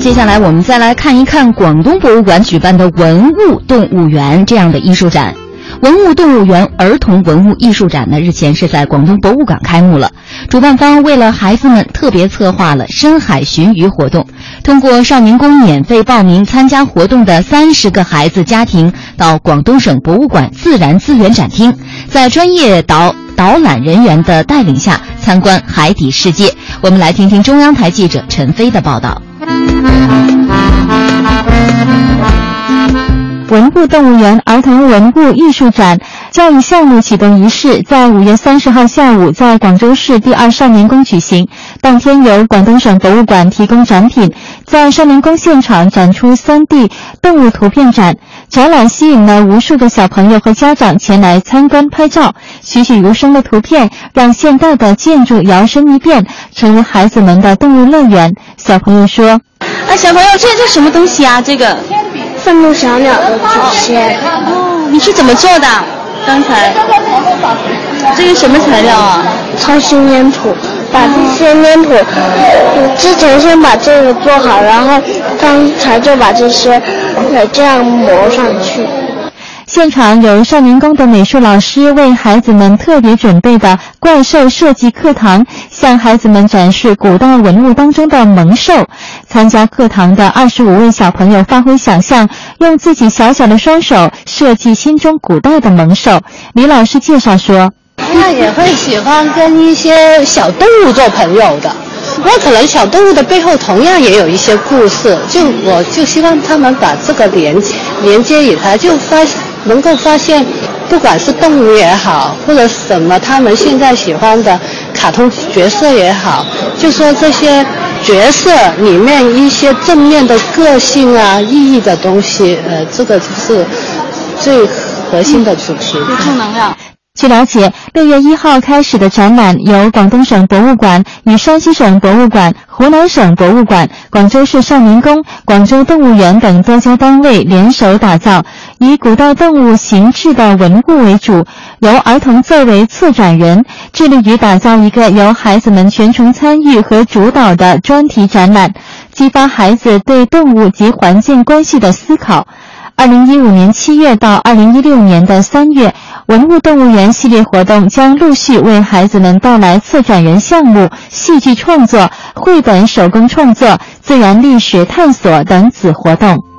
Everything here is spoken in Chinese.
接下来我们再来看一看广东博物馆举办的“文物动物园”这样的艺术展。文物动物园儿童文物艺术展呢，日前是在广东博物馆开幕了。主办方为了孩子们特别策划了深海寻鱼活动，通过少年宫免费报名参加活动的三十个孩子家庭，到广东省博物馆自然资源展厅，在专业导导览人员的带领下参观海底世界。我们来听听中央台记者陈飞的报道。文物动物园儿童文物艺术展教育项目启动仪式在五月三十号下午在广州市第二少年宫举行。当天由广东省博物馆提供展品，在少年宫现场展出三 D 动物图片展，展览吸引了无数的小朋友和家长前来参观拍照。栩栩如生的图片让现代的建筑摇身一变，成为孩子们的动物乐园。小朋友说：“啊，小朋友，这这什么东西啊？这个？”愤怒小鸟的祖先哦，你是怎么做的？刚才这个什么材料啊？超新粘土，把这些粘土之前先把这个做好，然后刚才就把这些这样磨上去。现场有少年宫的美术老师为孩子们特别准备的怪兽设计课堂，向孩子们展示古代文物当中的猛兽。参加课堂的二十五位小朋友发挥想象，用自己小小的双手设计心中古代的猛兽。李老师介绍说：“那也会喜欢跟一些小动物做朋友的，那可能小动物的背后同样也有一些故事。就我就希望他们把这个连连接以来，就发。”能够发现，不管是动物也好，或者什么他们现在喜欢的卡通角色也好，就说这些角色里面一些正面的个性啊、意义的东西，呃，这个就是最核心的主题。正能量。据了解，六月一号开始的展览由广东省博物馆与山西省博物馆、湖南省博物馆、广州市少年宫、广州动物园等多家单位联手打造，以古代动物形制的文物为主，由儿童作为策展人，致力于打造一个由孩子们全程参与和主导的专题展览，激发孩子对动物及环境关系的思考。二零一五年七月到二零一六年的三月，文物动物园系列活动将陆续为孩子们带来策展人项目、戏剧创作、绘本手工创作、自然历史探索等子活动。